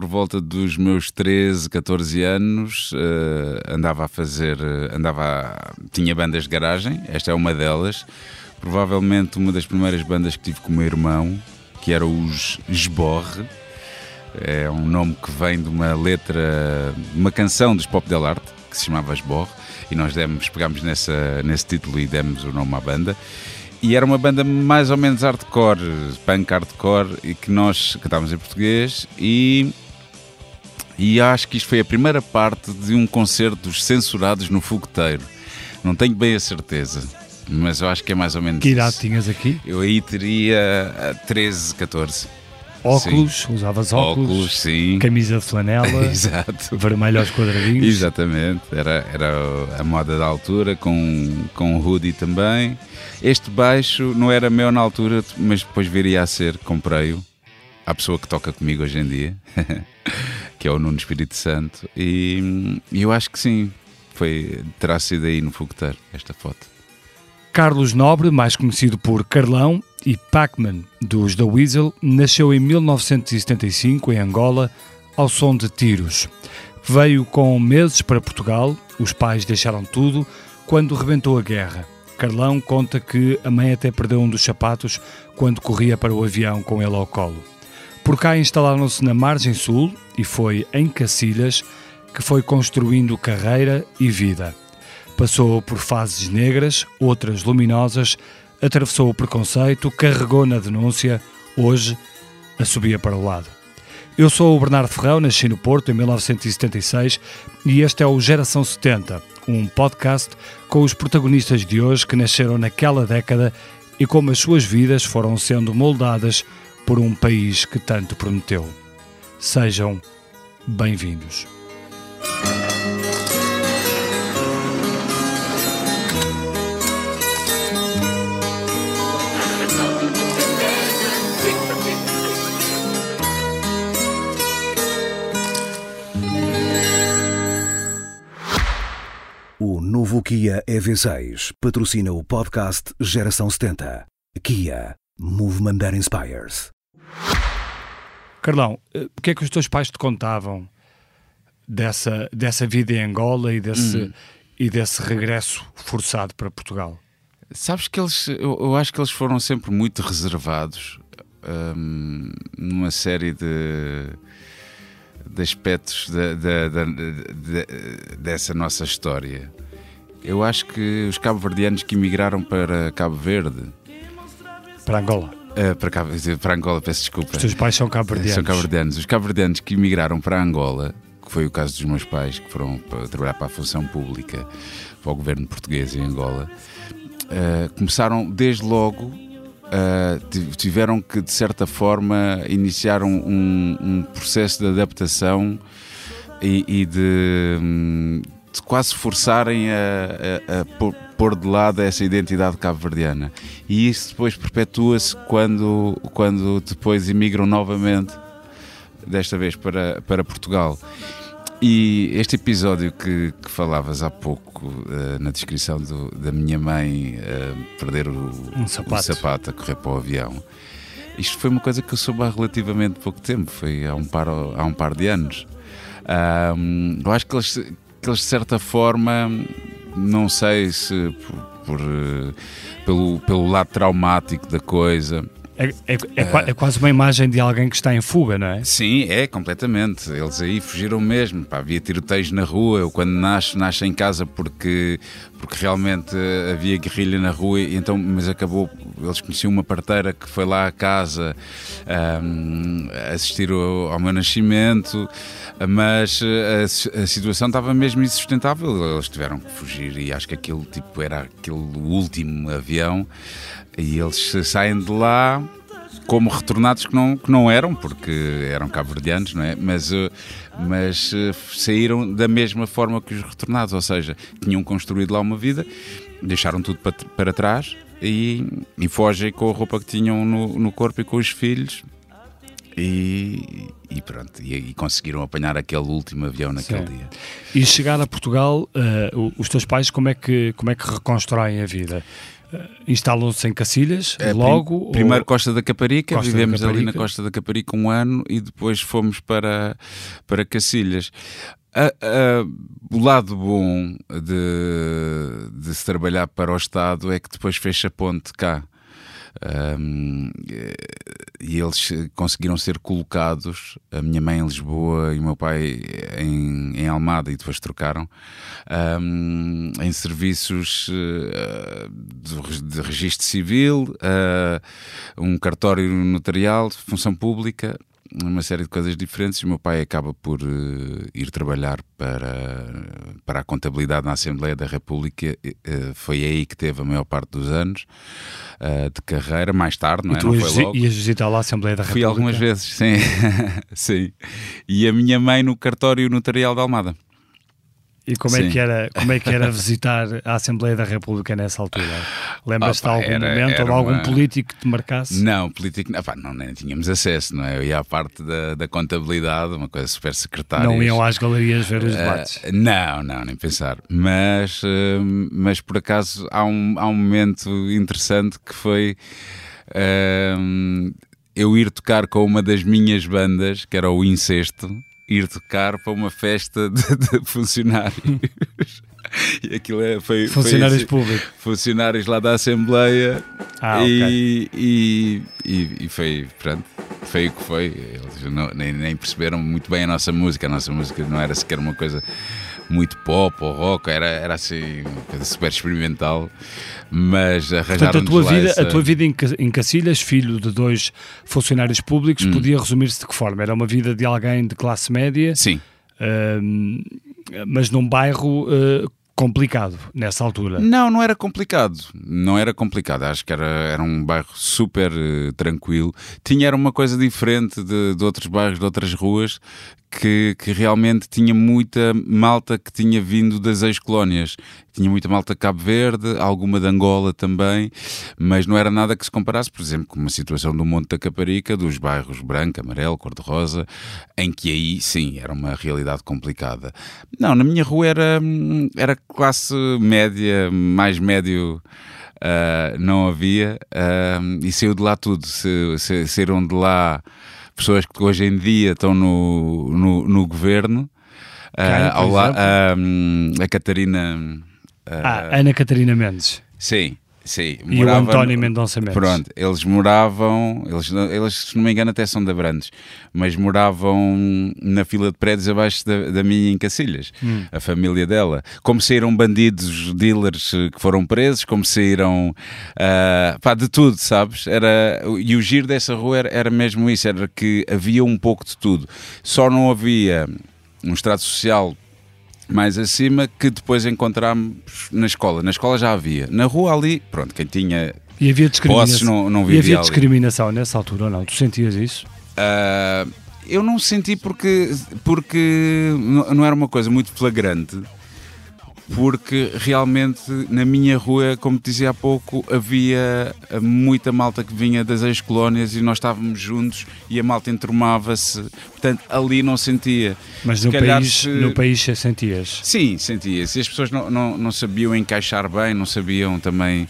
por volta dos meus 13, 14 anos, uh, andava a fazer, andava a, tinha bandas de garagem, esta é uma delas, provavelmente uma das primeiras bandas que tive com o meu irmão, que era os Esborre, é um nome que vem de uma letra, uma canção dos Pop Del Arte, que se chamava Esborre, e nós demos, pegámos nessa, nesse título e demos o nome à banda. E era uma banda mais ou menos hardcore, punk hardcore, e que nós cantávamos em português. E, e acho que isto foi a primeira parte de um concerto dos censurados no Fogoteiro. Não tenho bem a certeza, mas eu acho que é mais ou menos. Que idade isso. tinhas aqui? Eu aí teria 13, 14. Óculos, sim. usavas óculos, óculos sim. camisa de flanela, Exato. vermelho aos quadradinhos. Exatamente, era, era a moda da altura, com, com hoodie também. Este baixo não era meu na altura, mas depois viria a ser, comprei-o. A pessoa que toca comigo hoje em dia, que é o Nuno Espírito Santo, e, eu acho que sim, foi, terá sido aí no fogueteiro esta foto. Carlos Nobre, mais conhecido por Carlão, e Pac-Man, dos The Weasel, nasceu em 1975 em Angola, ao som de tiros. Veio com meses para Portugal, os pais deixaram tudo quando rebentou a guerra. Carlão conta que a mãe até perdeu um dos sapatos quando corria para o avião com ele ao colo. Por cá instalaram-se na margem sul e foi em Cacilhas que foi construindo carreira e vida. Passou por fases negras, outras luminosas, atravessou o preconceito, carregou na denúncia, hoje assobia para o lado. Eu sou o Bernardo Ferrão, nasci no Porto em 1976 e este é o Geração 70, um podcast com os protagonistas de hoje que nasceram naquela década e como as suas vidas foram sendo moldadas por um país que tanto prometeu. Sejam bem-vindos. novo Kia EV6 patrocina o podcast Geração 70. Kia. Movement that inspires. Carlão, eh, o que é que os teus pais te contavam dessa, dessa vida em Angola e desse, hum. e desse regresso forçado para Portugal? Sabes que eles, eu, eu acho que eles foram sempre muito reservados hum, numa série de, de aspectos de, de, dessa nossa história. Eu acho que os cabo-verdianos que emigraram para Cabo Verde. Para Angola. Uh, para, Cabo, para Angola, peço desculpa. Os teus pais são cabo-verdianos. São cabo-verdianos. Os cabo-verdianos que emigraram para Angola, que foi o caso dos meus pais, que foram para trabalhar para a função pública, para o governo português em Angola, uh, começaram desde logo uh, tiveram que, de certa forma, iniciar um, um processo de adaptação e, e de, um, de quase forçarem a, a, a, pôr de lado essa identidade cabo-verdiana. E isso depois perpetua-se quando, quando depois imigram novamente, desta vez para, para Portugal. E este episódio que, que falavas há pouco uh, na descrição do, da minha mãe uh, perder o, um sapato. o sapato a correr para o avião, isto foi uma coisa que eu soube há relativamente pouco tempo, foi há um par, há um par de anos. Um, eu acho que eles que eles de certa forma, não sei se por, por, eh, pelo, pelo lado traumático da coisa, é, é, é, é, quase uma imagem de alguém que está em fuga, não é? Sim, é, completamente. Eles aí fugiram mesmo. Pá, havia tiroteios na rua. Eu, quando nasce, nasce em casa porque, porque realmente havia guerrilha na rua. E então, mas acabou. Eles conheciam uma parteira que foi lá à casa um, assistir ao, ao meu nascimento mas a, a, situação estava mesmo insustentável. Eles tiveram que fugir e acho que aquilo tipo, era aquele último avião e eles saem de lá como retornados que não, que não eram, porque eram cabo-verdianos, não é? Mas, eh, mas eh, saíram da mesma forma que os retornados, ou seja, tinham construído lá uma vida, deixaram tudo para, para trás e, e fogem com a roupa que tinham no, no corpo e com os filhos E, e pronto, e, e, conseguiram apanhar aquele último avião naquele Sim. dia. E chegar a Portugal, uh, os teus pais como é que, como é que reconstroem a vida? Instalam-se em Cacilhas, é, logo? Prim, primeiro ou... Costa da Caparica, Costa vivemos da Caparica. ali na Costa da Caparica um ano e depois fomos para, para Cacilhas. o lado bom de, de se trabalhar para o Estado é que depois fecha a ponte cá. Um, e eles conseguiram ser colocados, a minha mãe em Lisboa e o meu pai em, em Almada, e depois trocaram, um, em serviços uh, de, registro civil, uh, um cartório notarial, função pública uma série de coisas diferentes. O meu pai acaba por uh, ir trabalhar para, para a contabilidade na Assembleia da República. Uh, foi aí que teve a maior parte dos anos uh, de carreira. Mais tarde, não é? Não foi logo. ias visitar lá a Assembleia da República? Fui algumas vezes, sim. sim. E a minha mãe no cartório notarial de Almada. E como é, que era, como é que era visitar a Assembleia da República nessa altura? Lembras-te de algum era, momento era ou de algum uma... político que te marcasse? Não, político, opa, não, nem tínhamos acesso, não é? Eu ia à parte da, da contabilidade, uma coisa super secretária. Não iam às galerias ver os debates? Uh, não, não, nem pensar. Mas, uh, mas por acaso há um, há um momento interessante que foi. Uh, eu ir tocar com uma das minhas bandas, que era o Incesto, ir tocar para uma festa de, de funcionários. e aquilo é, foi. Funcionários assim, públicos. Funcionários lá da Assembleia. Ah, e, okay. e, e, e, foi, pronto, foi o que foi. Eles não, nem, nem perceberam muito bem a nossa música. A nossa música não era sequer uma coisa muito pop ou rock, era, era assim, super experimental mas arranjaram Portanto, a tua vida, essa... a tua vida em, em Cacilhas, filho de dois funcionários públicos, hum. podia resumir-se de que forma? Era uma vida de alguém de classe média? Sim. Uh, mas num bairro uh, complicado nessa altura. Não, não era complicado. Não era complicado. Acho que era, era um bairro super uh, tranquilo. Tinha era uma coisa diferente de, de outros bairros, de outras ruas, que, que, realmente tinha muita malta que tinha vindo das ex-colónias. Tinha muita malta de Cabo Verde, alguma de Angola também, mas não era nada que se comparasse, por exemplo, com uma situação do Monte da Caparica, dos bairros branco, amarelo, cor-de-rosa, em que aí sim era uma realidade complicada. Não, na minha rua era, era classe média, mais médio. Uh, não havia uh, e saiu de lá tudo. Se, se, saíram de lá pessoas que hoje em dia estão no, no, no governo. Uh, ao la, uh, a Catarina. Uh, ah, Ana Catarina Mendes. Sim, sim. E o António Mendonça Mendes. Pronto, eles moravam, eles, eles, se não me engano, até são da Brandes, mas moravam na fila de prédios abaixo da, da minha em Cacilhas, hum. a família dela. Como saíram bandidos, dealers que foram presos, como saíram. Uh, pá, de tudo, sabes? Era, e o giro dessa rua era, era mesmo isso, era que havia um pouco de tudo. Só não havia um estrato social mais acima que depois encontramos na escola. Na escola já havia. Na rua ali, pronto, quem tinha e havia discriminação, não, não e havia ali. discriminação nessa altura ou não? Tu sentias isso? Uh, eu não senti porque, porque não era uma coisa muito flagrante porque realmente na minha rua, como te dizia há pouco, havia muita malta que vinha das ex-colónias e nós estávamos juntos e a malta entromava-se, portanto ali não sentia. Mas no, país, se... no país sentias? Sim, sentia-se. E as pessoas não, não, não sabiam encaixar bem, não sabiam também.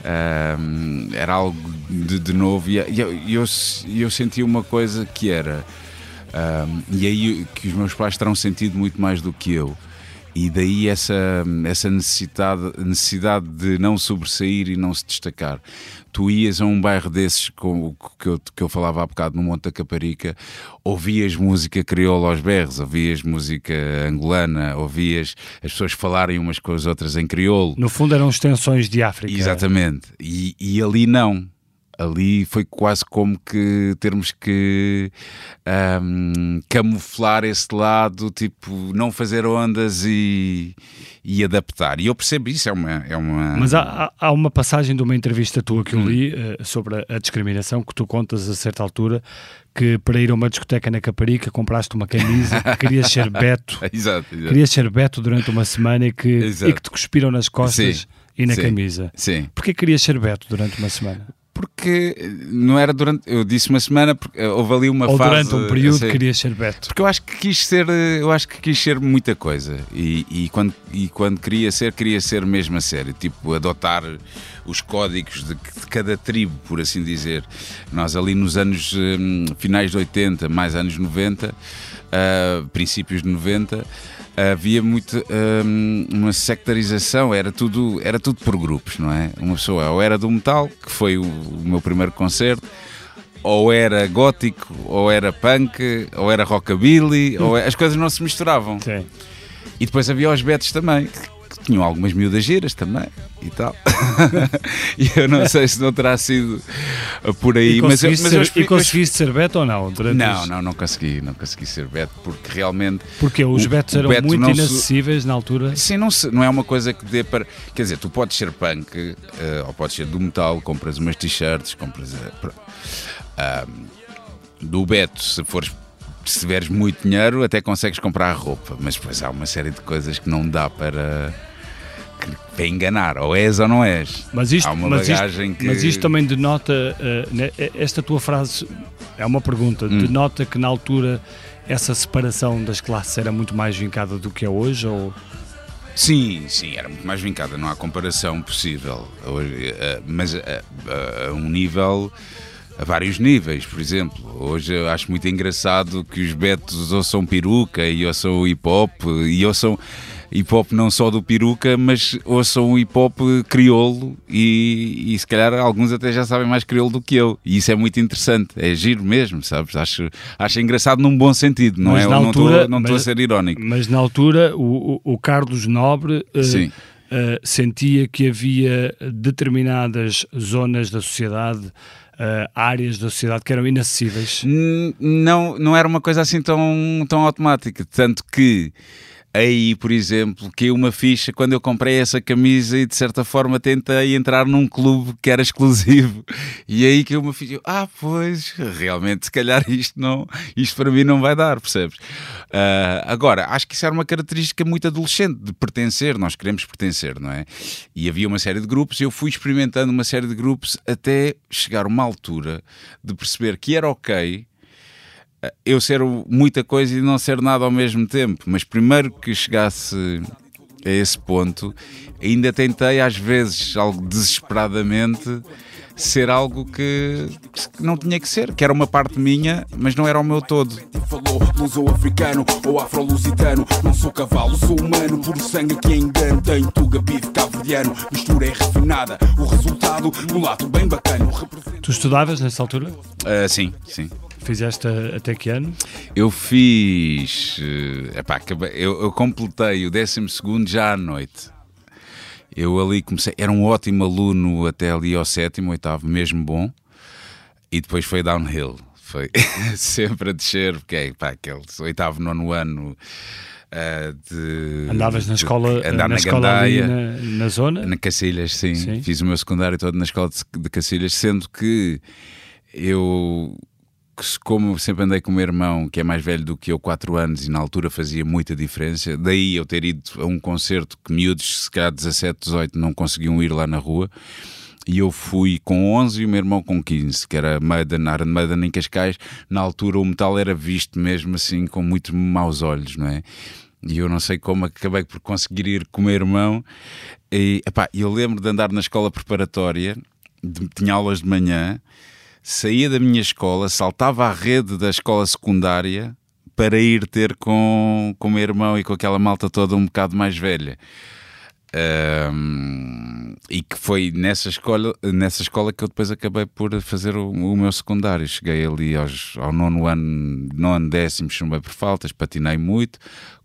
Uh, era algo de, de novo e eu, eu, eu senti uma coisa que era uh, e aí que os meus pais terão sentido muito mais do que eu e daí essa, essa necessidade, necessidade de não sobressair e não se destacar. Tu ias a um bairro desses com, que, eu, que eu falava há bocado no Monte da Caparica, ouvias música crioula aos berros, ouvias música angolana, ouvias as pessoas falarem umas com as outras em crioulo. No fundo eram extensões de África. Exatamente. E, e ali não ali foi quase como que termos que um, camuflar esse lado, tipo, não fazer ondas e, e adaptar. E eu percebo isso, é uma. É uma... Mas há, há uma passagem de uma entrevista tua que eu li hum. uh, sobre a, discriminação que tu contas a certa altura que para ir a uma discoteca na Caparica compraste uma camisa que querias ser Beto. exato, exato. Querias ser Beto durante uma semana e que, e que te cuspiram nas costas. Sim, e na sim, camisa. Sim. Porquê querias ser Beto durante uma semana? Porque não era durante. Eu disse uma semana, porque houve ali uma Ou fase. durante um período sei, querias ser Beto. porque eu acho que quis ser, eu acho que quis ser muita coisa e, e quando, e quando queria ser, queria ser mesmo a sério, tipo adotar os códigos de, de cada tribo, por assim dizer. Nós ali nos anos hum, finais de 80, mais anos 90, ah, princípios de 90, havia muito hum, uma sectarização, era tudo, era tudo por grupos, não é? Uma pessoa ou era do metal, que foi o, o meu primeiro concerto, ou era gótico, ou era punk, ou era rockabilly, ou é- as coisas não se misturavam. Sim. E depois havia os betos também, que tinham algumas miúdas giras também e tal. e eu não sei se não terá sido por aí, E mas eu, mas eu ser, explico- e conseguiste ser Beto ou não? Durante Não, não, não consegui, não consegui ser beto, porque realmente Porque os O- Betos eram Beto muito não se- inacessíveis na altura. Sim, não, se- não é uma coisa que dê para. Quer dizer, tu podes ser punk, eh, ou podes ser do metal, compras umas t-shirts, compras. ah, do Beto, se fores. Se tiveres muito dinheiro, até consegues comprar roupa, mas depois há uma série de coisas que não dá para. para enganar, ou és ou não és. Mas isto, há uma mas isto, bagagem que. mas isto também denota, eh, né, esta tua frase é uma pergunta, Hum. denota que na altura essa separação das classes era muito mais vincada do que é hoje? Ou... Sim, sim, era muito mais vincada, não há comparação possível. Hoje, eh, mas eh, eh, a um nível, a vários níveis, por exemplo. Hoje eu acho muito engraçado que os betos ouçam peruca e ouçam hip hop e ouçam hip hop não só do peruca, mas ouçam hip hop crioulo e, e se calhar alguns até já sabem mais crioulo do que eu. E isso é muito interessante, é giro mesmo, sabes? Acho, acho engraçado num bom sentido, não Mas é? altura- não estou a ser irónico. Mas na altura o, o- Carlos Nobre Sim. eh, sentia que havia determinadas zonas da sociedade, eh, áreas da sociedade que eram inacessíveis. Não, não era uma coisa assim tão, tão automática. Tanto que aí, por exemplo, caiu uma ficha quando eu comprei essa camisa e de certa forma tentei entrar num clube que era exclusivo. E aí caiu uma ficha. Ah, pois, realmente, se calhar isto, não, isto para mim não vai dar, percebes? Ah, agora, acho que isso era uma característica muito adolescente de pertencer. Nós queremos pertencer, não é? E havia uma série de grupos. Eu fui experimentando uma série de grupos até chegar uma altura de perceber que era ok eu ser muita coisa e não ser nada ao mesmo tempo. Mas primeiro que chegasse a esse ponto, ainda tentei às vezes, algo desesperadamente, ser algo que, que não tinha que ser, que era uma parte minha, mas não era o meu todo. Falou luso-africano ou afro-lusitano Não sou cavalo, sou humano Por sangue que engano Tenho tuga, bife, cabo-verdiano Mistura é refinada O resultado, mulato bem bacana Tu estudavas nessa altura? Ah, sim, sim. Fizeste até que ano? Eu fiz. eh, epá, eu, eu completei o 12 já à noite. Eu ali comecei. Era um ótimo aluno até ali ao sétimo, oitavo, mesmo bom. E depois foi downhill. Foi sempre a descer, porque é pá, aquele oitavo, nono ano. ah, de, Andavas na de escola, andar na na, escola gandaia. na, na zona? Na Cacilhas, sim. Sim. Fiz o meu secundário todo na escola de, de Cacilhas, sendo que eu, como sempre andei com o meu irmão, que é mais velho do que eu, 4 anos, e na altura fazia muita diferença, daí eu ter ido a um concerto que miúdos, se calhar 17, 18, não conseguiam ir lá na rua. E eu fui com 11 e o meu irmão com 15, que era Maiden, Iron Maiden em Cascais. Na altura o metal era visto mesmo assim com muito maus olhos, não é? E eu não sei como acabei por conseguir ir com o meu irmão. E epá, eu lembro de andar na escola preparatória, de- tinha aulas de manhã, saía da minha escola, saltava à rede da escola secundária para ir ter com, com o meu irmão e com aquela malta toda um bocado mais velha. Ahm, e que foi nessa escola, nessa escola que eu depois acabei por fazer o, o meu secundário. Cheguei ali aos, ao nono ano, nono décimo, chumbei por faltas, patinei muito,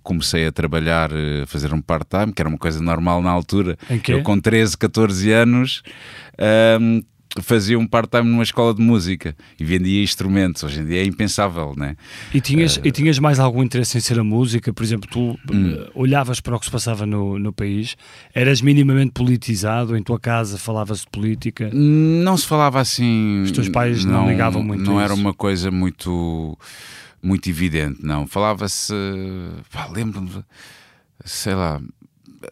comecei a trabalhar, eh, a fazer um part-time, que era uma coisa normal na altura. Eu com 13, 14 anos ahm, fazia um part-time numa escola de música e vendia instrumentos. Hoje em dia é impensável, né? E tinhas, Eh, e tinhas mais algum interesse em ser a música? Por exemplo, tu Hum. eh, olhavas para o que se passava no, no país? Eras minimamente politizado? Em tua casa falava-se de política? Não se falava assim. Os teus pais não ligavam muito Não era uma coisa muito, muito evidente, não. Falava-se. Lembro-me, sei lá,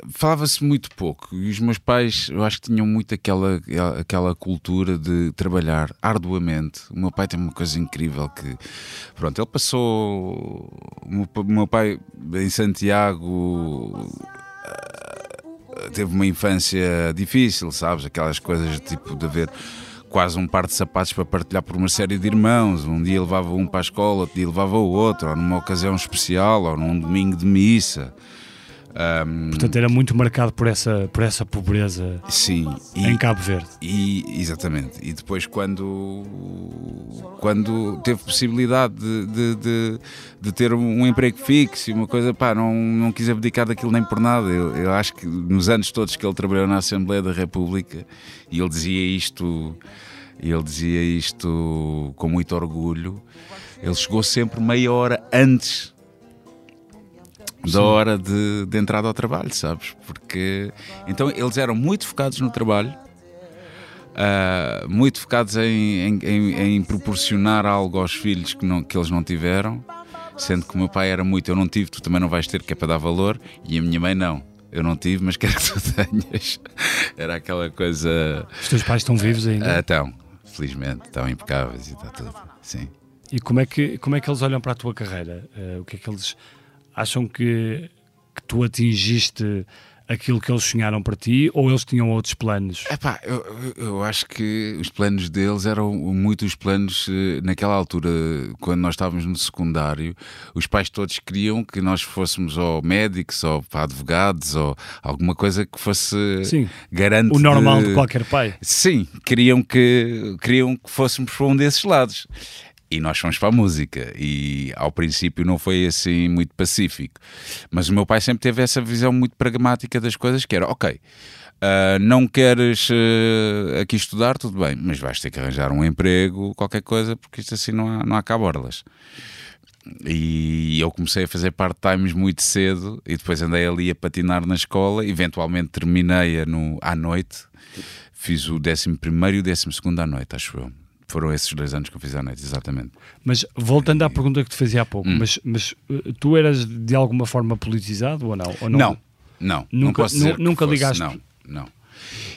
falava-se muito pouco e os meus pais, eu acho que tinham muito aquela, aquela cultura de trabalhar arduamente. O meu pai tem uma coisa incrível que, pronto, ele passou, o meu pai em Santiago eh, teve uma infância difícil, sabes? Aquelas coisas tipo de haver quase um par de sapatos para partilhar por uma série de irmãos. Um dia levava um para a escola, outro dia levava o outro, ou numa ocasião especial, ou num domingo de missa. Um, Portanto, era muito marcado por essa, por essa pobreza sim, e, em Cabo Verde. E, exatamente. E depois, quando, quando teve possibilidade de, de, de, de ter um emprego fixo e uma coisa, pá, não, não quis abdicar daquilo nem por nada. Eu, eu acho que nos anos todos que ele trabalhou na Assembleia da República, e ele dizia isto, ele dizia isto com muito orgulho, ele chegou sempre meia hora antes da hora de, de entrada ao trabalho, sabes? Porque então eles eram muito focados no trabalho, uh, muito focados em, em, em, proporcionar algo aos filhos que, não, que eles não tiveram, sendo que o meu pai era muito, eu não tive, tu também não vais ter, que é para dar valor, e a minha mãe não. Eu não tive, mas quero que tu tenhas. Era aquela coisa. Os teus pais estão vivos ainda? Uh, estão, felizmente, estão impecáveis e está tudo. Sim. E como é que, como é que eles olham para a tua carreira? Uh, o que é que eles acham que, que tu atingiste aquilo que eles sonharam para ti ou eles tinham outros planos? Epá, eu, eu acho que os planos deles eram muito os planos eh, naquela altura, quando nós estávamos no secundário, os pais todos queriam que nós fôssemos ou médicos ou advogados ou alguma coisa que fosse Sim, garante. O normal de... de qualquer pai. Sim, queriam que, queriam que fôssemos para um desses lados e nós fomos para a música. E ao princípio não foi assim muito pacífico. Mas o meu pai sempre teve essa visão muito pragmática das coisas que era ok uh, não queres uh, aqui estudar tudo bem mas vais ter que arranjar um emprego qualquer coisa porque isto assim não há, não há cá borlas. E eu comecei a fazer part-times muito cedo e depois andei ali a patinar na escola. Eventualmente terminei-a à noite. Fiz o 11 primeiro e o 12 segundo à noite acho eu foram esses dois anos que eu fiz à noite, exatamente. Mas voltando à pergunta que te fazia há pouco, hum. mas, mas eh, tu eras de alguma forma politizado ou não? Ou não? não, não. Nunca, não nunca fosse, ligaste? Não, não.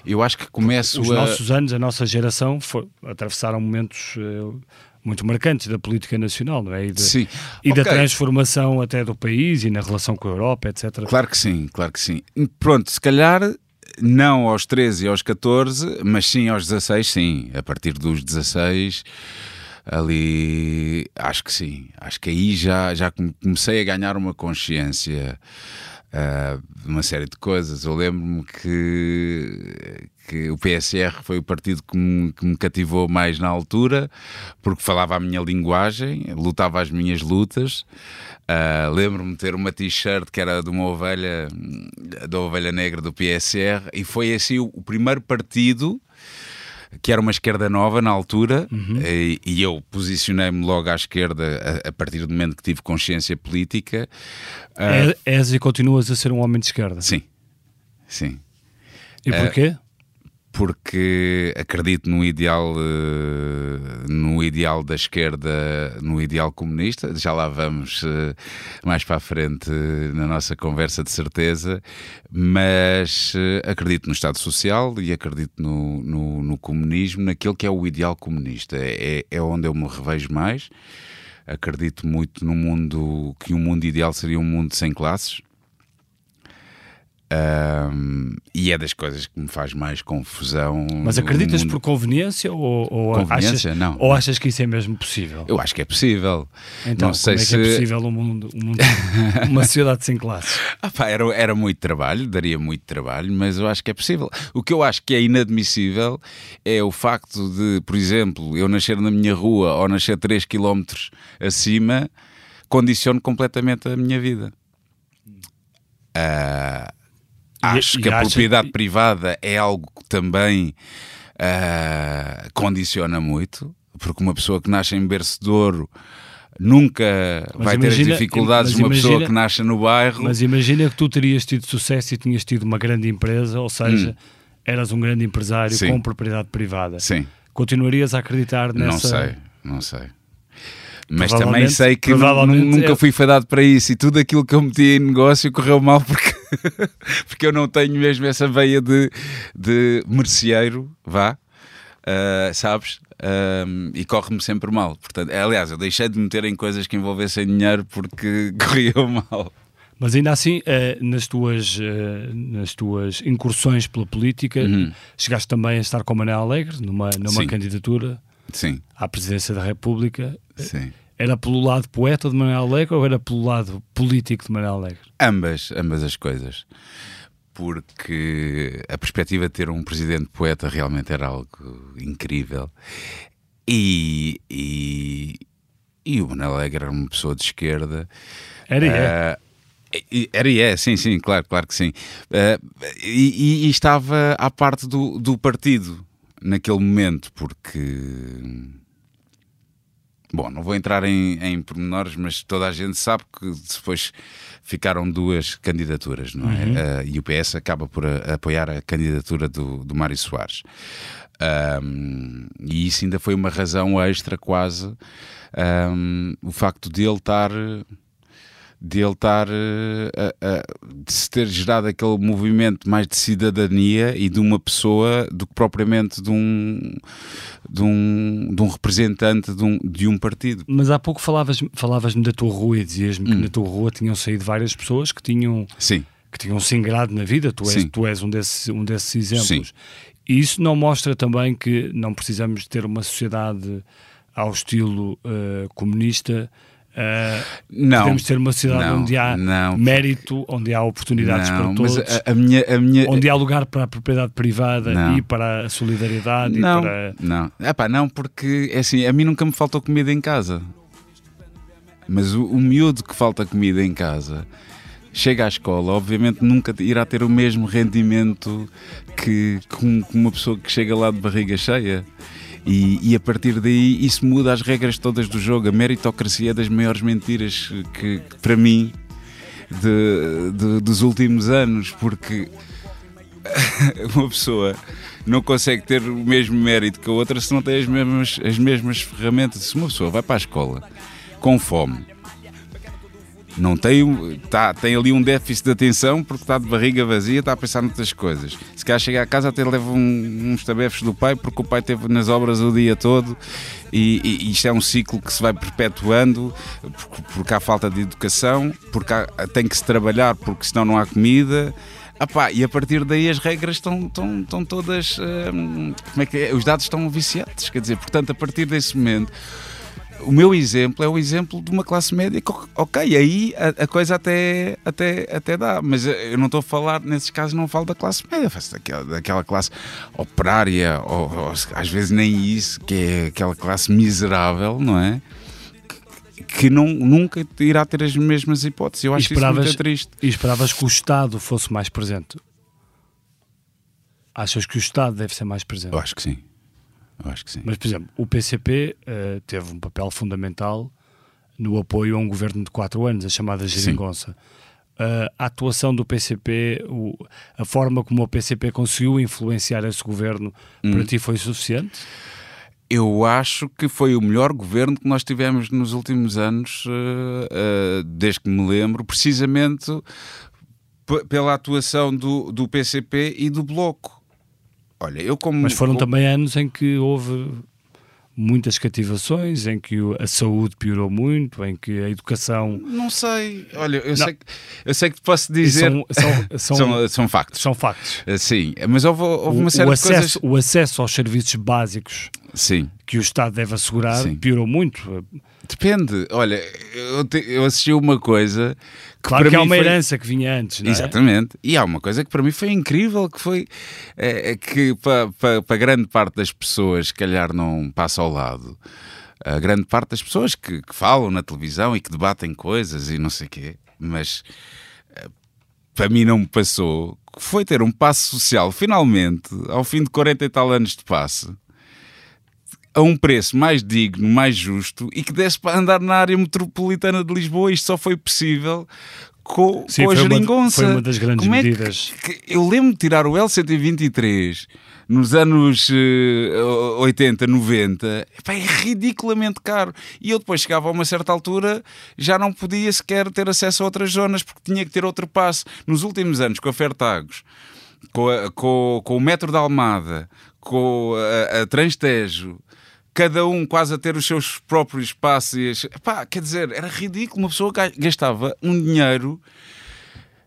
Eu acho que começo Os a... nossos anos, a nossa geração, foi, atravessaram momentos uh, muito marcantes da política nacional, não é? E, de, sim. e okay. da transformação até do país e na relação com a Europa, etc. Claro que sim, claro que sim. Pronto, se calhar não aos 13 e aos 14, mas sim aos 16, sim. A partir dos 16, ali acho que sim. Acho que aí já, já comecei a ganhar uma consciência de uma série de coisas. Eu lembro-me que, que o PSR foi o partido que me, que me, cativou mais na altura, porque falava a minha linguagem, lutava as minhas lutas. Uh, Lembro-me de ter uma t-shirt que era de uma ovelha, da ovelha negra do PSR, e foi assim o, o primeiro partido que era uma esquerda nova na altura, uhum. e, e, eu posicionei-me logo à esquerda a, a, partir do momento que tive consciência política. Uh, és e continuas a ser um homem de esquerda? Sim, sim. E porquê? Uh, porque acredito no ideal eh, no ideal da esquerda, no ideal comunista. Já lá vamos eh, mais para a frente na nossa conversa de certeza, mas eh, acredito no Estado Social e acredito no, no, no comunismo, naquele que é o ideal comunista. É, é onde eu me revejo mais. Acredito muito no mundo que um mundo ideal seria um mundo sem classes um, e é das coisas que me faz mais confusão. Mas acreditas por conveniência ou, ou conveniência? Achas, não. Ou achas que isso é mesmo possível? Eu acho que é possível. Então, não sei como é se... é possível um mundo, um mundo uma sociedade sem classes? Ah, pá, era, era muito trabalho, daria muito trabalho, mas eu acho que é possível. O que eu acho que é inadmissível é o facto de, por exemplo, eu nascer na minha rua ou nascer 3 km acima condicione completamente a minha vida. Uh, Acho e, que e a propriedade privada é algo que também uh, condiciona muito, porque uma pessoa que nasce em berço de ouro nunca mas vai imagina, ter as dificuldades de uma imagina, pessoa que nasce no bairro. Mas imagina que tu terias tido sucesso e tinhas tido uma grande empresa, ou seja, hum. eras um grande empresário Sim. com propriedade privada. Sim. Continuarias a acreditar nessa... Não sei, não sei. Mas também sei que nunca é... fui fadado para isso e tudo aquilo que eu meti em negócio correu mal porque, porque eu não tenho mesmo essa veia de, de merceeiro, vá, uh, sabes? Um, e corre-me sempre mal. Portanto, aliás, eu deixei de meter em coisas que envolvessem dinheiro porque corria mal. Mas ainda assim, eh, nas, tuas, eh, nas tuas incursões pela política, uhum. chegaste também a estar com Manuel Alegre numa, numa candidatura Sim. à presidência da República. Sim. Era pelo lado poeta de Manuel Alegre ou era pelo lado político de Manuel Alegre? Ambas, ambas as coisas. Porque a perspectiva de ter um presidente poeta realmente era algo incrível. E, e, e o Manuel Alegre era uma pessoa de esquerda. Era e é. Uh, era e é, sim, sim, claro, claro que sim. Uh, e, e, estava à parte do, do partido naquele momento, porque. Bom, não vou entrar em, em pormenores, mas toda a gente sabe que depois ficaram duas candidaturas, não é? Uhum. Uh, e o PS acaba por a, apoiar a candidatura do, do Mário Soares. Um, e isso ainda foi uma razão extra, quase, um, o facto de ele estar de ele estar uh, uh, de se ter gerado aquele movimento mais de cidadania e de uma pessoa do que propriamente de um de um, de um representante de um, de um partido. Mas há pouco falavas, falavas-me da tua rua e dizias-me hum. que na tua rua tinham saído várias pessoas que tinham Sim. que tinham se ingrado na vida, tu és, tu és um, desses, um desses exemplos. Sim. E isso não mostra também que não precisamos ter uma sociedade ao estilo uh, comunista Uh, não, podemos ter uma cidade não, onde há não, mérito, onde há oportunidades não, para todos, a, a, minha, a minha... onde há lugar para a propriedade privada e para a solidariedade. Não, para... não. Epá, não, porque é assim, a mim nunca me faltou comida em casa. Mas o, o miúdo que falta comida em casa chega à escola, obviamente nunca irá ter o mesmo rendimento que, que uma pessoa que chega lá de barriga cheia. E, e, a partir daí isso muda as regras todas do jogo. A meritocracia é das maiores mentiras que, para mim, de, de, dos últimos anos, porque uma pessoa não consegue ter o mesmo mérito que a outra se não tem as mesmas, as mesmas ferramentas. Se uma pessoa vai para a escola com fome não tem, tá, tem ali um déficit de atenção porque está de barriga vazia, está a pensar noutras coisas. Se calhar chega a casa até leva um, uns tabefes do pai porque o pai esteve nas obras o dia todo e, e, isto é um ciclo que se vai perpetuando porque, porque há falta de educação, porque há, tem que se trabalhar porque senão não há comida. Epá, e a partir daí as regras estão, estão, estão todas. Hum, como é que é? Os dados estão viciados. Quer dizer, portanto, a partir desse momento o meu exemplo é o exemplo de uma classe média que, ok, aí a, a, coisa até, até, até dá, mas eu não estou a falar, nesses casos, não falo da classe média, faço daquela, daquela classe operária, ou, ou, às vezes nem isso, que é aquela classe miserável, não é? Que, que não, nunca irá ter as mesmas hipóteses. Eu acho isso muito triste. E esperavas que o Estado fosse mais presente? Achas que o Estado deve ser mais presente? Eu acho que sim. Eu acho que sim. Mas, por exemplo, o PCP uh, eh, teve um papel fundamental no apoio a um governo de quatro anos, a chamada geringonça. Uh, a atuação do PCP, o, a forma como o PCP conseguiu influenciar esse governo, hum. para ti foi suficiente? Eu acho que foi o melhor governo que nós tivemos nos últimos anos, uh, desde que me lembro, precisamente pela atuação do, do PCP e do Bloco. Olha, eu como. Mas foram como... também anos em que houve muitas cativações, em que a saúde piorou muito, em que a educação. Não sei, olha, eu, sei, que, eu sei que posso dizer. São, são, são, são, são, factos. São factos. Eh, sim, mas houve, houve uma série o acesso, de coisas. O acesso aos serviços básicos Sim. que o Estado deve assegurar Sim. piorou muito. Depende, olha, eu, te, eu assisti uma coisa que claro que há uma foi... herança que vinha antes, não é? Exatamente, e há uma coisa que para mim foi incrível, que foi é, que para, para, para grande parte das pessoas, calhar não passa ao lado, a grande parte das pessoas que, que falam na televisão e que debatem coisas e não sei o quê, mas eh, para mim não me passou, foi ter um passo social, finalmente, ao fim de 40 e tal anos de passe, a um preço mais digno, mais justo e que desse para andar na área metropolitana de Lisboa. Isto só foi possível com, Sim, com a foi uma- geringonça. foi uma das grandes Como é que- medidas. que- eu lembro de tirar o L123 nos anos eh, 80, 90, epá, é ridiculamente caro. E eu depois chegava a uma certa altura, já não podia sequer ter acesso a outras zonas, porque tinha que ter outro passe. Nos últimos anos, com a Fertagos, com, a- com- com o metro da Almada, com a, a Transtejo, cada um quase a ter os seus próprios passos. Epá, quer dizer, era ridículo. Uma pessoa ga- gastava um dinheiro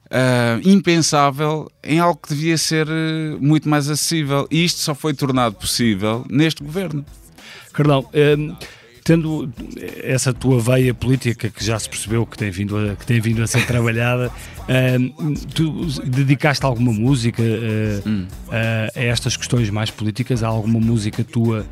ah, impensável em algo que devia ser eh, muito mais acessível. E isto só foi tornado possível neste governo. Carlão, hum, tendo essa tua veia política que já se percebeu que tem vindo a, que tem vindo a ser trabalhada, hum, tu dedicaste alguma música uh, Hum. a, a estas questões mais políticas? Há alguma música tua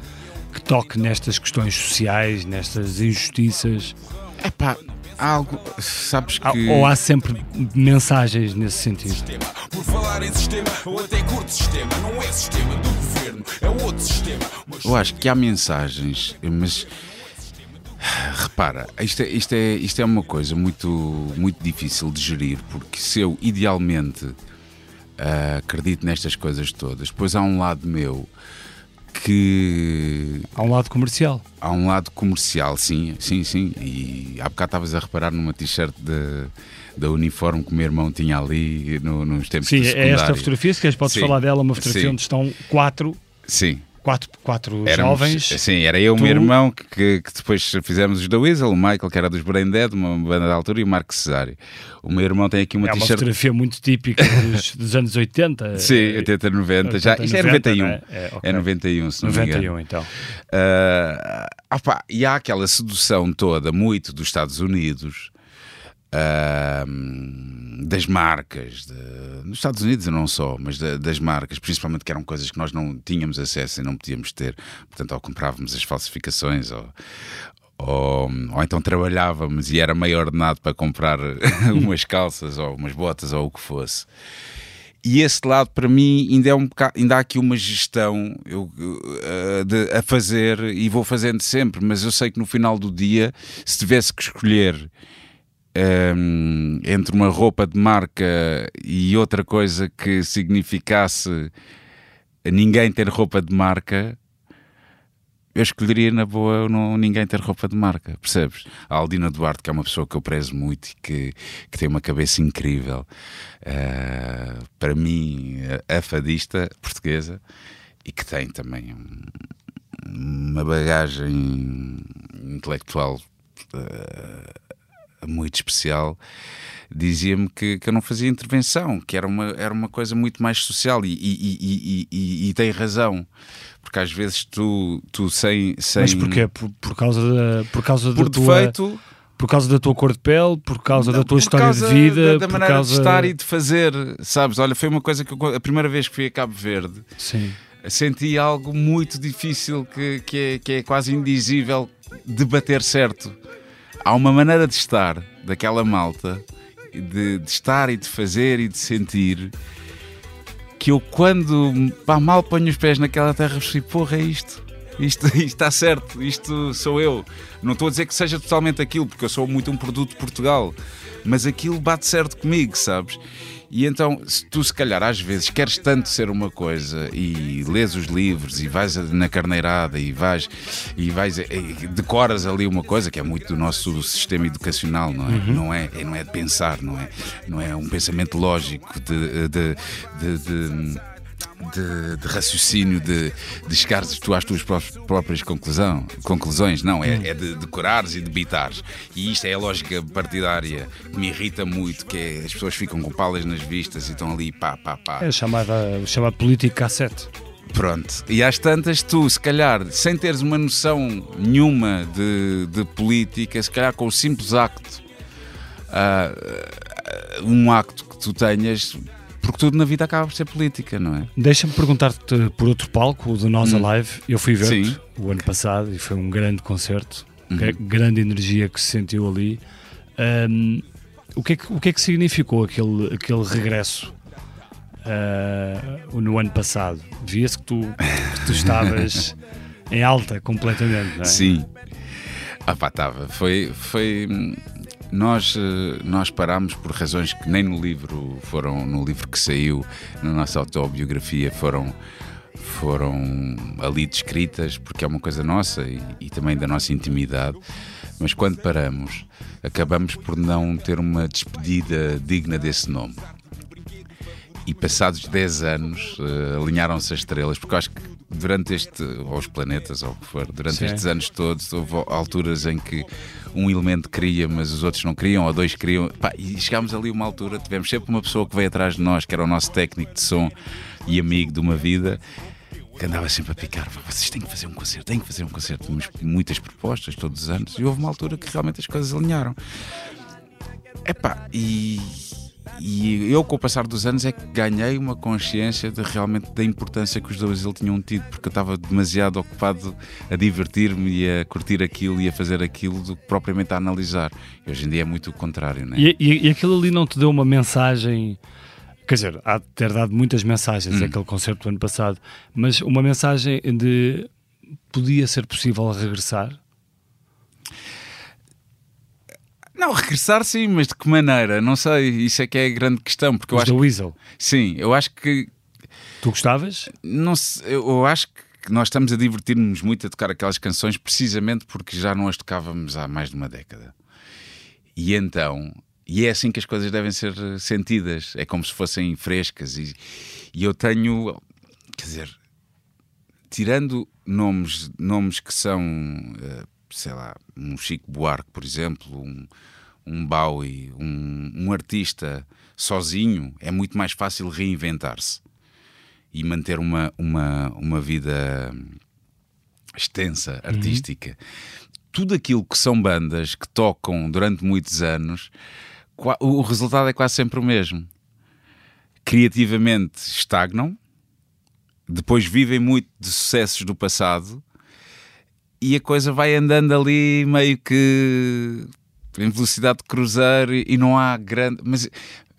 que toque nestas questões sociais, nestas injustiças? Epá, há algo. Sabes Há- que. Ou há sempre mensagens nesse sentido? sistema. Por falar em sistema, eu até curto sistema. Não é sistema do governo, é outro sistema. Eu acho que há mensagens, mas repara, isto é, isto é, isto é uma coisa muito, muito difícil de gerir, porque se eu idealmente ah, acredito nestas coisas todas, depois há um lado meu que Há um lado comercial. há um lado comercial, sim, sim, sim. E há bocado estavas a reparar numa t-shirt de- da uniforme que o meu irmão tinha ali no- nos tempos Sim, é esta fotografia, se queres podes Sim. falar dela, uma fotografia Sim. onde estão quatro, Sim. Quatro, quatro Éramos- jovens. Sim, era eu, o Tu- meu irmão, que, que depois fizemos os da Weasel, o Michael, que era dos Brain Dead, uma banda da altura, e o Marco Cesário. O meu irmão tem aqui uma é uma t-shirt. fotografia muito típica dos, dos anos 80. Sim, 80, 90. já, 80, isto é 90, 91. não é? É, ok. É 91, se não me engano. 91, então. Ah, ah pá, e há aquela sedução toda, muito dos Estados Unidos, ah, das marcas, de- nos Estados Unidos e não só, mas da- das marcas, principalmente que eram coisas que nós não tínhamos acesso e não podíamos ter, portanto, ou comprávamos as falsificações, ou, ou, ou então trabalhávamos e era meio ordenado para comprar umas calças ou umas botas ou o que fosse. E esse lado, para mim, ainda, é um ainda há aqui uma gestão eu, uh, de- a fazer e vou fazendo sempre, mas eu sei que no final do dia, se tivesse que escolher um, entre uma roupa de marca e outra coisa que significasse ninguém ter roupa de marca, eu escolheria na boa não, ninguém ter roupa de marca, percebes? A Aldina Duarte, que é uma pessoa que eu prezo muito e que, que tem uma cabeça incrível, eh, para mim, a- fadista portuguesa e que tem também um- uma bagagem intelectual eh, muito especial. Dizia-me que, que eu não fazia intervenção, que era uma, era uma coisa muito mais social e, e, e, e, tem razão, porque às vezes tu, tu sem, sem Mas porquê? Por, por causa da, por causa por da tua, defeito, por causa da tua cor de pele, por causa da tua história de vida, da, da maneira causa de estar e de fazer, sabes? Olha, foi uma coisa que eu, a primeira vez que fui a Cabo Verde Sim. senti algo muito difícil que, que, é, que é quase indizível de bater certo. Há uma maneira de estar daquela malta, de, de estar e de fazer e de sentir, que eu quando pá, mal ponho os pés naquela terra, percebi, porra, é isto. Isto, isto está certo, isto sou eu. Não estou a dizer que seja totalmente aquilo, porque eu sou muito um produto de Portugal, mas aquilo bate certo comigo, sabes? E então, se tu se calhar às vezes queres tanto ser uma coisa e lês os livros e vais na carneirada e vais e vais e decoras ali uma coisa que é muito do nosso sistema educacional, não é? Não é, é- não é de pensar, não é? Não é um pensamento lógico de, de, de- de- de, de raciocínio, de, de chegares tu às tuas pró- próprias conclusão, conclusões, não, é, é de decorares e debitares. E isto é a lógica partidária que me irrita muito, que é as pessoas ficam com palas nas vistas e estão ali pá, pá, pá. É a chamada, o chamado político cassete. Pronto. E às tantas, tu, se calhar, sem teres uma noção nenhuma de, de política, se calhar com o simples acto, ah, um acto que tu tenhas, porque tudo na vida acaba por ser política, não é? Deixa-me perguntar-te por outro palco, o de Nós Alive. Eu fui ver o ano passado e foi um grande concerto, Uhum. gra- grande energia que se sentiu ali. Ahm, o, que é que, o que é que significou aquele, aquele regresso ah, no ano passado? Via-se que tu, que tu estavas em alta completamente, não é? Sim. Ah pá, estava. Foi, foi, nós, eh, nós parámos por razões que nem no livro foram, no livro que saiu, na nossa autobiografia, foram, foram ali descritas, porque é uma coisa nossa e, e também da nossa intimidade. Mas quando paramos, acabamos por não ter uma despedida digna desse nome. E passados 10 anos uh, alinharam-se as estrelas, porque eu acho que durante este, ou os planetas, ou o que for, durante Sim. estes anos todos, houve alturas em que um elemento queria, mas os outros não queriam, ou dois queriam. Pá, e chegámos ali a uma altura, tivemos sempre uma pessoa que veio atrás de nós, que era o nosso técnico de som e amigo de uma vida, que andava sempre a picar. "Pá, Vocês têm que fazer um concerto, têm que fazer um concerto. Tínhamos muitas propostas todos os anos, e houve uma altura que realmente as coisas alinharam. Epá, e, e eu com o passar dos anos é que ganhei uma consciência de realmente da importância que os dois ele tinham tido, porque eu estava demasiado ocupado a divertir-me e a curtir aquilo e a fazer aquilo do que propriamente a analisar. E hoje em dia é muito o contrário, né? E, e, e aquilo ali não te deu uma mensagem. Quer dizer, há de ter dado muitas mensagens aquele concerto do ano passado, mas uma mensagem de podia ser possível regressar? Não, regressar sim, mas de que maneira? Não sei, isso é que é a grande questão, porque eu Os acho da que, Weasel. sim, eu acho que Tu gostavas? não se- eu eu acho que nós estamos a divertir-nos muito a tocar aquelas canções precisamente porque já não as tocávamos há mais de uma década. E então, e é assim que as coisas devem ser sentidas, é como se fossem frescas. E, e eu tenho, quer dizer, tirando nomes, nomes que são, eh, sei lá, um Chico Buarque, por exemplo, um, um Bowie, um, um artista sozinho, é muito mais fácil reinventar-se e manter uma, uma, uma vida extensa, artística. Tudo aquilo que são bandas que tocam durante muitos anos, o resultado é quase sempre o mesmo. Criativamente estagnam, depois vivem muito de sucessos do passado e a coisa vai andando ali meio que em velocidade de cruzeiro e não há grande. Mas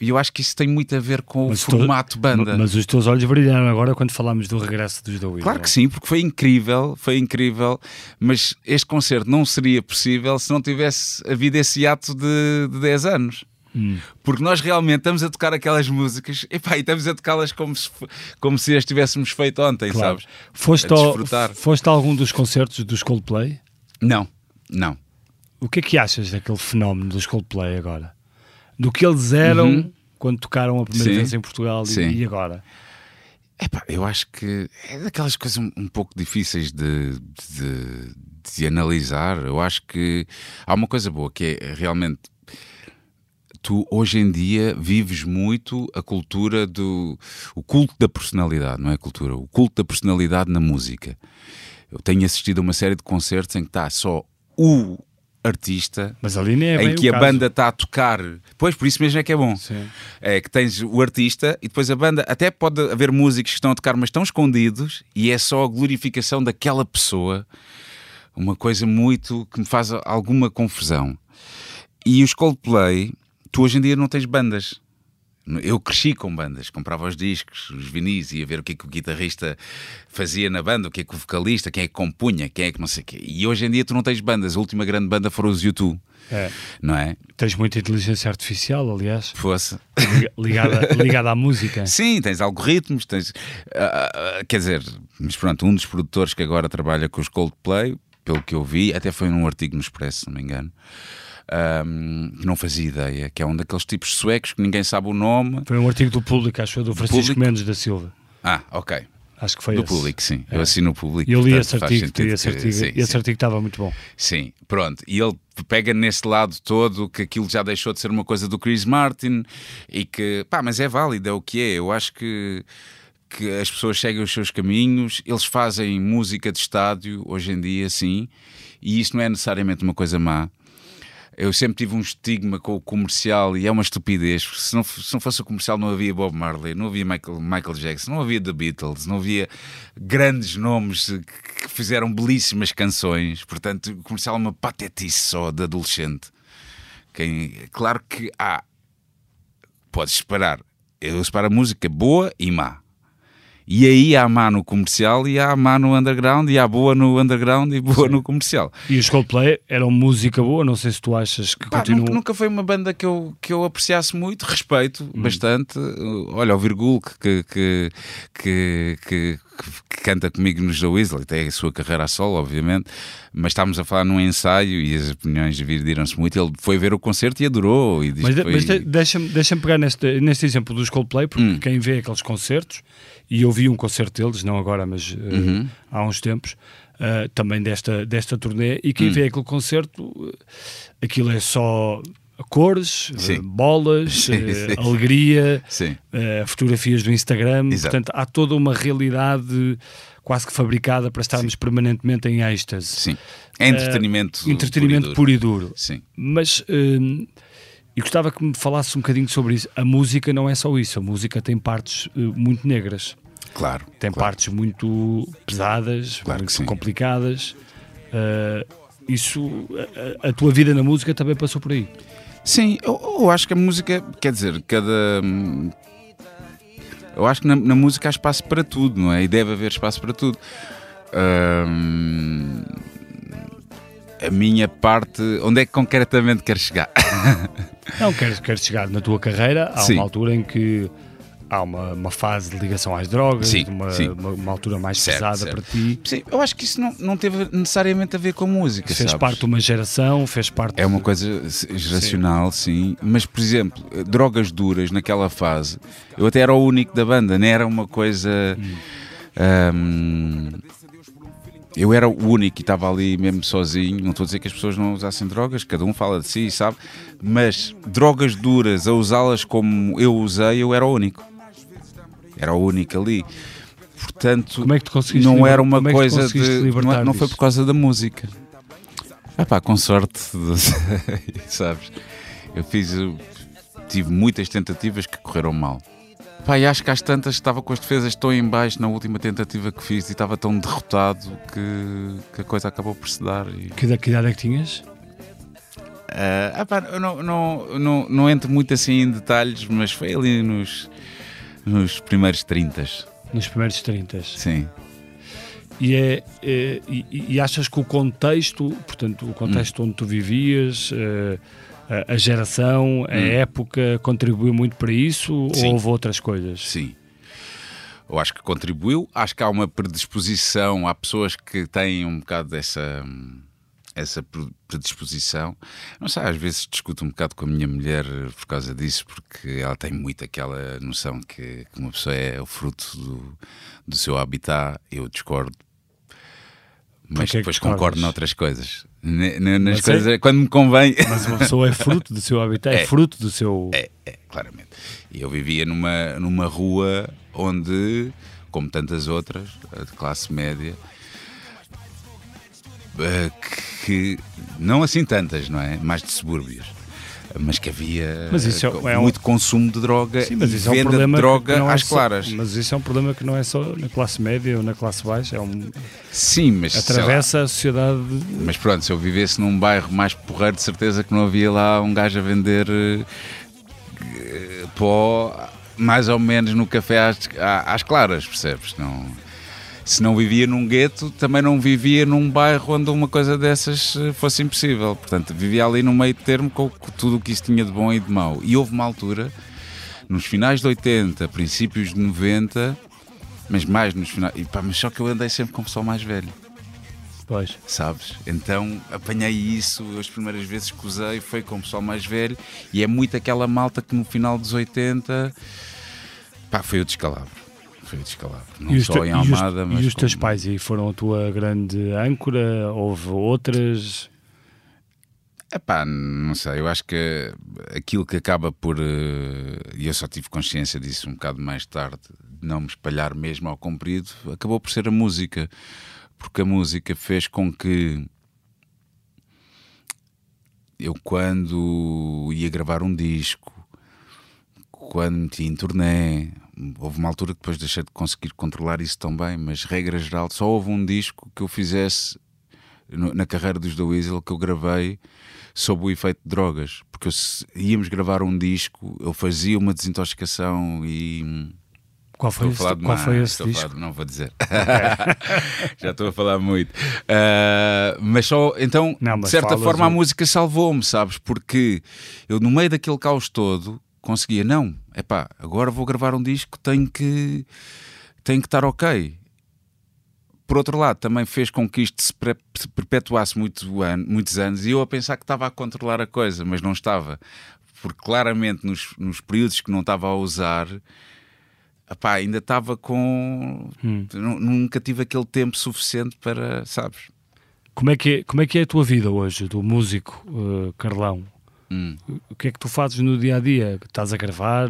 eu acho que isso tem muito a ver com Mas o tu- formato banda. Mas os teus olhos brilharam agora quando falámos do regresso dos da Weasel. Claro que sim, porque foi incrível, foi incrível, mas este concerto não seria possível se não tivesse havido esse ato de, de 10 anos. Hum. Porque nós realmente estamos a tocar aquelas músicas epá, e estamos a tocá-las como se, como se as tivéssemos feito ontem, Claro. sabes? Foste, A ao, foste a algum dos concertos dos Coldplay? Não, não. O que é que achas daquele fenómeno dos Coldplay agora? Do que eles eram quando tocaram a primeira Uhum. Sim. vez em Portugal e- e agora? Epá, eu acho que é daquelas coisas um, um pouco difíceis de, de, de analisar. Eu acho que há uma coisa boa que é realmente tu hoje em dia vives muito a cultura do o culto da personalidade, não é cultura, o culto da personalidade na música. Eu tenho assistido a uma série de concertos em que está só o artista Mas ali nem é em que a caso. banda está a tocar. Pois, por isso mesmo é que é bom. Sim. É que tens o artista e depois a banda. Até pode haver músicos que estão a tocar, mas estão escondidos e é só a glorificação daquela pessoa. Uma coisa muito que me faz alguma confusão. E os Coldplay, tu hoje em dia não tens bandas. Eu cresci com bandas, comprava os discos, os vinis, ia ver o que é que o guitarrista fazia na banda, o que é que o vocalista, quem é que compunha, quem é que não sei o quê. E hoje em dia tu não tens bandas. A última grande banda foram os YouTube, É. não é? Tens muita inteligência artificial, aliás, Fosse. liga- ligada, ligada à música. Sim, tens algoritmos, tens. ah, ah, quer dizer, mas pronto, um dos produtores que agora trabalha com os Coldplay, pelo que eu vi, até foi num artigo no Expresso, se não me engano, ahm, que não fazia ideia, que é um daqueles tipos suecos que ninguém sabe o nome. Foi um artigo do público, acho eu, do Francisco? Mendes da Silva. Ah, ok. Acho que foi Do esse. público, sim. É. Eu assino o público. E eu li portanto, esse artigo, li esse que- artigo, sim, esse sim. artigo estava muito bom. Sim, pronto. E ele pega nesse lado todo que aquilo já deixou de ser uma coisa do Chris Martin e que, pá, mas é válido, é o que é. Eu acho que, que as pessoas seguem os seus caminhos, eles fazem música de estádio hoje em dia, sim, e isso não é necessariamente uma coisa má. Eu sempre tive um estigma com o comercial e é uma estupidez. Se não, se não fosse o comercial, não havia Bob Marley, não havia Michael, Michael Jackson, não havia The Beatles, não havia grandes nomes que, que fizeram belíssimas canções. Portanto, o comercial é uma patetice só de adolescente. Quem, claro que há, podes separar. Eu separo a música boa e má. E aí há má no comercial e há má no underground e há boa no underground e boa no comercial. E os Coldplay eram música boa, não sei se tu achas que continuam. nunca, nunca foi uma banda que eu, que eu apreciasse muito, respeito bastante. Olha, o Virgul que, que, que, que, que canta comigo nos The Weasel, tem a sua carreira a solo, obviamente, mas estávamos a falar num ensaio e as opiniões dividiram-se muito. Ele foi ver o concerto e adorou. E Mas, foi... mas de- deixa-me deixa pegar neste, neste exemplo dos Coldplay, porque Hum. quem vê aqueles concertos, e eu vi um concerto deles, não agora, mas eh, Uhum. há uns tempos, eh, também desta, desta turnê, e quem Hum. vê aquele concerto, aquilo é só cores, eh, Sim. bolas, Sim, sim. alegria, fotografias do Instagram, Exato. portanto há toda uma realidade quase que fabricada para estarmos permanentemente em êxtase. Sim. É entretenimento. Entretenimento puro e duro. puro e duro. Sim. Mas eu gostava que me falasse um bocadinho sobre isso. A música não é só isso, a música tem partes eh, muito negras, Claro. tem claro. partes muito pesadas, Claro que muito complicadas. Uh, isso, a, a- a tua vida na música também passou por aí. Sim, eu, eu acho que a música, quer dizer, cada. hum, Eu acho que na, na música há espaço para tudo, não é? E deve haver espaço para tudo. Hum, a minha parte. Onde é que concretamente quero chegar? Não, queres, queres chegar na tua carreira, há Sim. uma altura em que há uma, uma fase de ligação às drogas, Sim, uma, sim. uma, uma altura mais Certo, pesada certo. para ti. Sim, eu acho que isso não, não teve necessariamente a ver com música. Fez sabes? parte de uma geração, fez parte É uma coisa geracional, sim. Mas, por exemplo, drogas duras naquela fase, eu até era o único da banda, não era uma coisa. hum, eu era o único e estava ali mesmo sozinho. Não estou a dizer que as pessoas não usassem drogas, cada um fala de si, sabe? Mas drogas duras, a usá-las como eu usei, eu era o único. Era o único ali. Portanto, é que não era uma é que coisa de. Não, não foi por causa da música. Ah pá, com sorte, sabes? Eu fiz. Tive muitas tentativas que correram mal. Pá, e acho que às tantas estava com as defesas tão em baixo na última tentativa que fiz e estava tão derrotado que, que a coisa acabou por se dar. E... Que, que idade é que tinhas? Ah, ah pá, eu não, não, não, não entro muito assim em detalhes, mas foi ali nos, nos primeiros 30. Nos primeiros 30. Sim. E, é, é- e, e achas que o contexto, portanto, o contexto onde tu vivias, eh, a, geração, a época, contribuiu muito para isso Sim. ou houve outras coisas? Sim. Eu acho que contribuiu. Acho que há uma predisposição. Há pessoas que têm um bocado dessa essa pre- predisposição. Não sei, às vezes discuto um bocado com a minha mulher por causa disso, porque ela tem muito aquela noção que, que uma pessoa é o fruto do, do seu habitat. Eu discordo. Mas Porquê depois concordo noutras coisas. Nas Mas é- coisas, quando me convém. Mas uma pessoa é fruto do seu habitat, é, É. fruto do seu. É, é, claramente. E eu vivia numa, numa rua onde, como tantas outras, de classe média, eh, que não assim tantas, não é? Mais de subúrbios. Mas que havia Mas isso é- é um- muito consumo de droga Sim, mas e isso é um venda problema de droga é às só- claras. Mas isso é um problema que não é só na classe média ou na classe baixa, é um, Sim, mas atravessa a sociedade. Mas pronto, se eu vivesse num bairro mais porreiro, de certeza que não havia lá um gajo a vender eh, eh, pó mais ou menos no café às, às claras, percebes? Não, se não vivia num gueto, também não vivia num bairro onde uma coisa dessas eh, fosse impossível. Portanto, vivia ali no meio termo com, com tudo o que isso tinha de bom e de mau. E houve uma altura, nos finais de 80, princípios de 90, mas mais nos finais. E pá, mas só que eu andei sempre com o pessoal mais velho Pois. sabes? Então apanhei isso, as primeiras vezes que usei foi com o pessoal mais velho e é muito aquela malta que no final dos 80 pá, foi o descalabro. Foi descalabro. Não E os, só te- em e os- Almada, mas. e os teus como- pais aí foram a tua grande âncora? Houve outras? Epá, não sei, eu acho que aquilo que acaba por. eh, E eu só tive consciência disso um bocado mais tarde, de não me espalhar mesmo ao comprido, acabou por ser a música. Porque a música fez com que. Eu, quando ia gravar um disco, quando meti em turnê, houve uma altura que depois deixei de conseguir controlar isso tão bem, mas regra geral, só houve um disco que eu fizesse no- na carreira dos The Weasel que eu gravei sob o efeito de drogas, porque eu, se íamos gravar um disco, eu fazia uma desintoxicação e hum, Qual foi, estou esse, qual demais, foi esse disco? falar- não vou dizer. Já estou a falar muito. Ah, mas só, então, Não, de mas certa falas forma, a música salvou-me, sabes? Porque eu, no meio daquele caos todo, conseguia, não, epá, agora vou gravar um disco, tenho que, tenho que estar ok. Por outro lado, também fez com que isto se pre- se perpetuasse muito an- muitos anos e eu a pensar que estava a controlar a coisa, mas não estava. Porque claramente nos, nos períodos que não estava a usar, epá, ainda estava com. Hum. Nu- Nunca tive aquele tempo suficiente para, sabes? Como é, que é, como é que é a tua vida hoje, do músico eh, Carlão? Hum. O que é que tu fazes no dia a dia? Estás a gravar?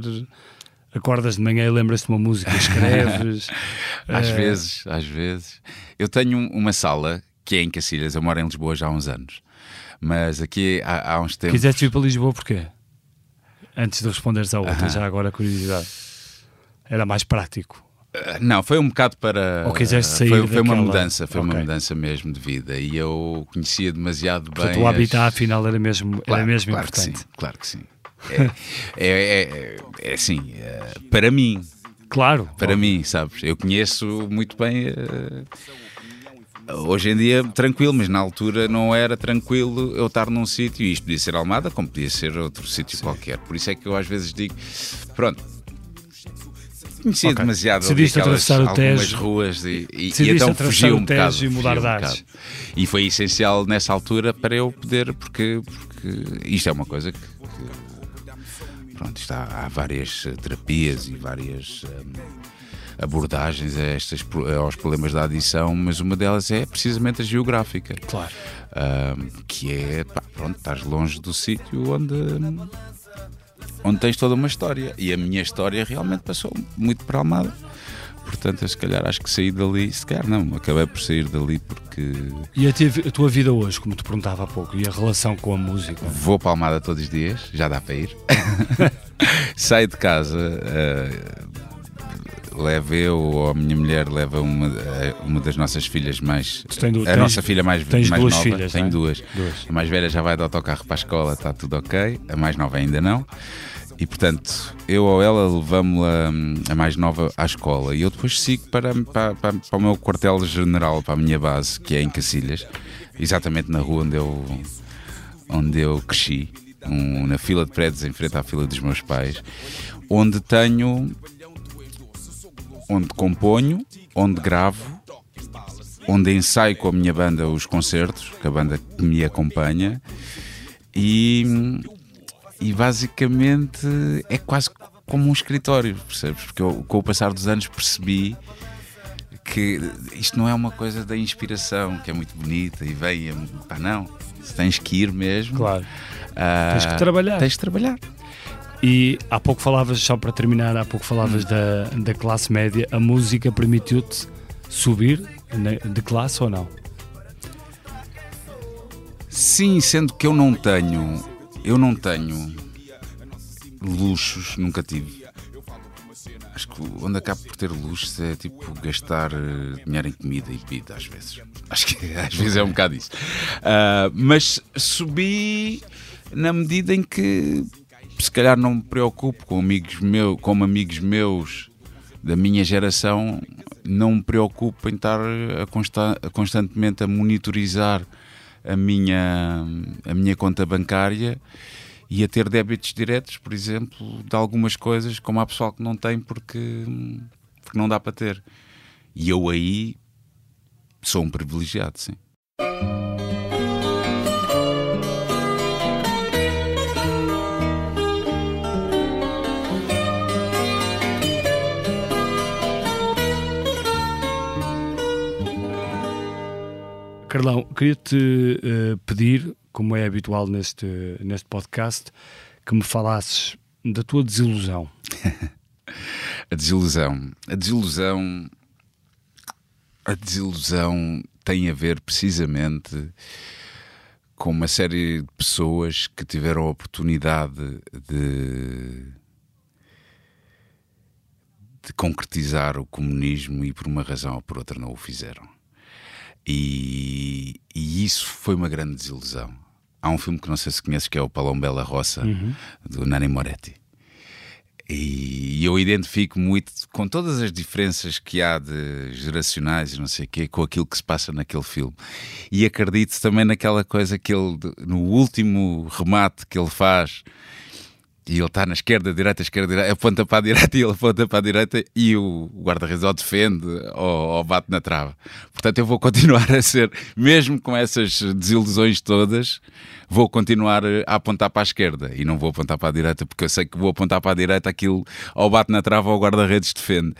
Acordas de manhã e lembras-te de uma música, escreves? Às Eh, vezes, às vezes. Eu tenho um- uma sala que é em Cacilhas, eu moro em Lisboa já há uns anos. Mas aqui há, há uns tempos. Quiseste vir para Lisboa porquê? Antes de responderes à outra, Aham. já agora a curiosidade. Era mais prático. Ah, Não, foi um bocado para. Ou quiseste sair foi, foi uma mudança, foi uma Ok. mudança mesmo de vida. E eu conhecia demasiado bem. Portanto, o as- habitat afinal era mesmo, Claro, era mesmo claro importante. Que sim, claro que sim. É, é, é, é assim, é, para mim, Claro. para óbvio. mim, sabes? Eu conheço muito bem. eh, hoje em dia, tranquilo, mas na altura não era tranquilo eu estar num sítio, e isto podia ser Almada, como podia ser outro sítio qualquer. Por isso é que eu às vezes digo: pronto. Conhecia Ok. demasiado ali Decidiste aquelas- atravessar algumas ruas e, e- e então o um bocado. e mudar um bocado. E foi essencial nessa altura para eu poder, porque, porque isto é uma coisa que, que- pronto, está, há várias eh, terapias e várias hum, abordagens a estes, pro- aos problemas da adição, mas uma delas é precisamente a geográfica, Claro. hum, que é, pá, pronto, estás longe do sítio onde, onde tens toda uma história. E a minha história realmente passou muito para Almada. Portanto, eu se calhar acho que saí dali, se calhar não, acabei por sair dali porque E a, tua- a tua vida hoje, como te perguntava há pouco, e a relação com a música? Vou para a Almada todos os dias, já dá para ir. Saio de casa, eh, levo eu ou a minha mulher leva uma, eh, uma das nossas filhas mais. Du- a tens- nossa filha mais, tens mais duas nova. filhas, Tenho é? duas. Duas. A mais velha já vai de autocarro para a escola, está tudo ok. A mais nova ainda não. E portanto, eu ou ela levamos-la hum, a mais nova à escola e eu depois sigo para, para, para, para o meu quartel-general, para a minha base, que é em Cacilhas, exatamente na rua onde eu, onde eu cresci, um- na fila de prédios em frente à fila dos meus pais, onde tenho, onde componho, onde gravo, onde ensaio com a minha banda os concertos, com a banda que me acompanha, e, e basicamente é quase como um escritório, percebes? Porque eu, com o passar dos anos percebi que isto não é uma coisa da inspiração, que é muito bonita e vem, é, pá, não, tens que ir mesmo. Claro. Ah, Tens que trabalhar. Tens que trabalhar. E há pouco falavas, só para terminar, há pouco falavas da, da classe média. A música permitiu-te subir de classe ou não? Sim, sendo que eu não tenho, eu não tenho luxos, nunca tive. Acho que onde acabo por ter luxos é tipo gastar eh, dinheiro em comida e bebida às vezes. Acho que às vezes é um bocado isso. Ah, mas subi na medida em que se calhar não me preocupo com amigos meus, como amigos meus da minha geração, não me preocupo em estar a consta- constantemente a monitorizar a minha, a minha conta bancária e a ter débitos diretos, por exemplo, de algumas coisas, como há pessoal que não tem porque, porque não dá para ter. E eu aí sou um privilegiado, sim. Carlão, queria-te eh, pedir, como é habitual neste, neste podcast, que me falasses da tua desilusão. A desilusão. A desilusão. A desilusão tem a ver precisamente com uma série de pessoas que tiveram a oportunidade de, de concretizar o comunismo e por uma razão ou por outra não o fizeram. E, e isso foi uma grande desilusão. Há um filme que não sei se conheces que é o Palom Bela Roça, do Nani Moretti. E E eu identifico muito com todas as diferenças que há de geracionais e não sei o quê, com aquilo que se passa naquele filme. E acredito também naquela coisa que ele, no último remate que ele faz, e ele está na esquerda, direita, esquerda, direita, aponta para a direita e ele aponta para a direita e o guarda-redes ou defende ou, ou, bate na trava. Portanto, eu vou continuar a ser, mesmo com essas desilusões todas, vou continuar a apontar para a esquerda e não vou apontar para a direita, porque eu sei que vou apontar para a direita aquilo ou bate na trava ou o guarda-redes defende.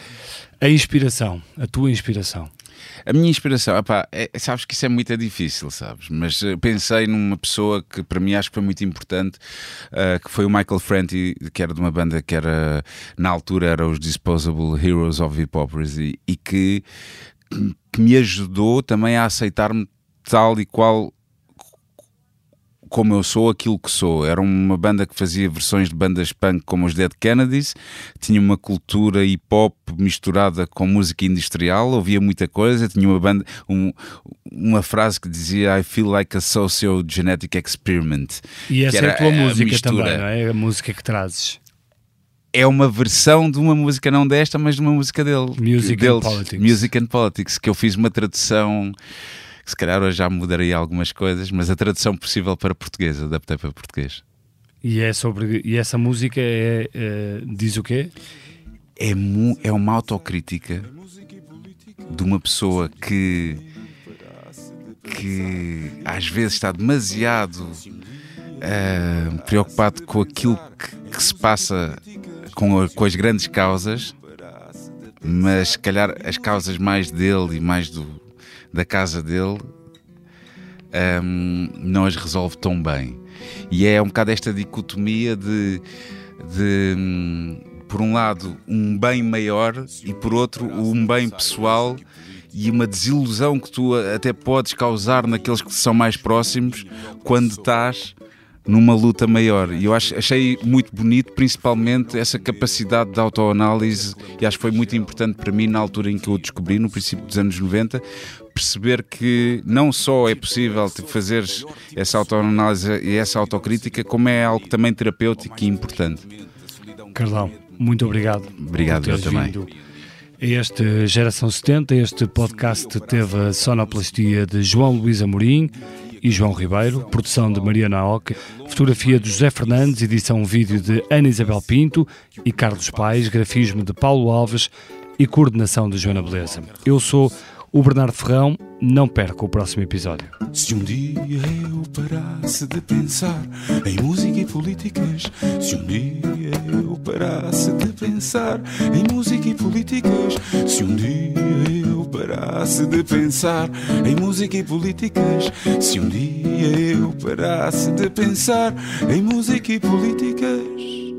A inspiração, a tua inspiração. A minha inspiração, é, sabes que isso é muito difícil, sabes? Mas uh, pensei numa pessoa que para mim acho que foi muito importante, uh, que foi o Michael Franti, que era de uma banda que era, na altura, era os Disposable Heroes of Hypocrisy e que, que me ajudou também a aceitar-me tal e qual como eu sou aquilo que sou. Era uma banda que fazia versões de bandas punk como os Dead Kennedys, tinha uma cultura hip hop misturada com música industrial, ouvia muita coisa, tinha uma banda, um, uma frase que dizia I feel like a socio-genetic experiment. E essa é a tua música a também, não é? A música que trazes é uma versão de uma música não desta, mas de uma música dele. Music deles, and Politics. Music and Politics, que eu fiz uma tradução se calhar hoje já mudaria algumas coisas, mas a tradução possível para português, adaptei para português. E, é sobre, e essa música é, é diz o quê? É, é uma autocrítica de uma pessoa que, que às vezes está demasiado uh, preocupado com aquilo que, que se passa com, com as grandes causas, mas se calhar as causas mais dele e mais do, da casa dele um, não as resolve tão bem. E é um bocado esta dicotomia de, de um, por um lado, um bem maior e por outro, um bem pessoal e uma desilusão que tu até podes causar naqueles que são mais próximos quando estás numa luta maior. E eu acho, achei muito bonito, principalmente essa capacidade de autoanálise, e acho que foi muito importante para mim na altura em que eu o descobri, no princípio dos anos 90, perceber que não só é possível fazer essa autoanálise e essa autocrítica, como é algo também terapêutico e importante. Carlão, muito obrigado. Obrigado, eu também. Este Geração 70, este podcast teve a sonoplastia de João Luís Amorim e João Ribeiro, produção de Mariana Oca, fotografia de José Fernandes, edição vídeo de Ana Isabel Pinto e Carlos Pais, grafismo de Paulo Alves e coordenação de Joana Beleza. Eu sou o Bernardo Ferrão. Não perca o próximo episódio. Se um dia eu parasse de pensar em música e políticas, se um dia eu parasse de pensar em música e políticas, se um dia eu parasse de pensar em música e políticas, se um dia eu parasse de pensar em música e políticas.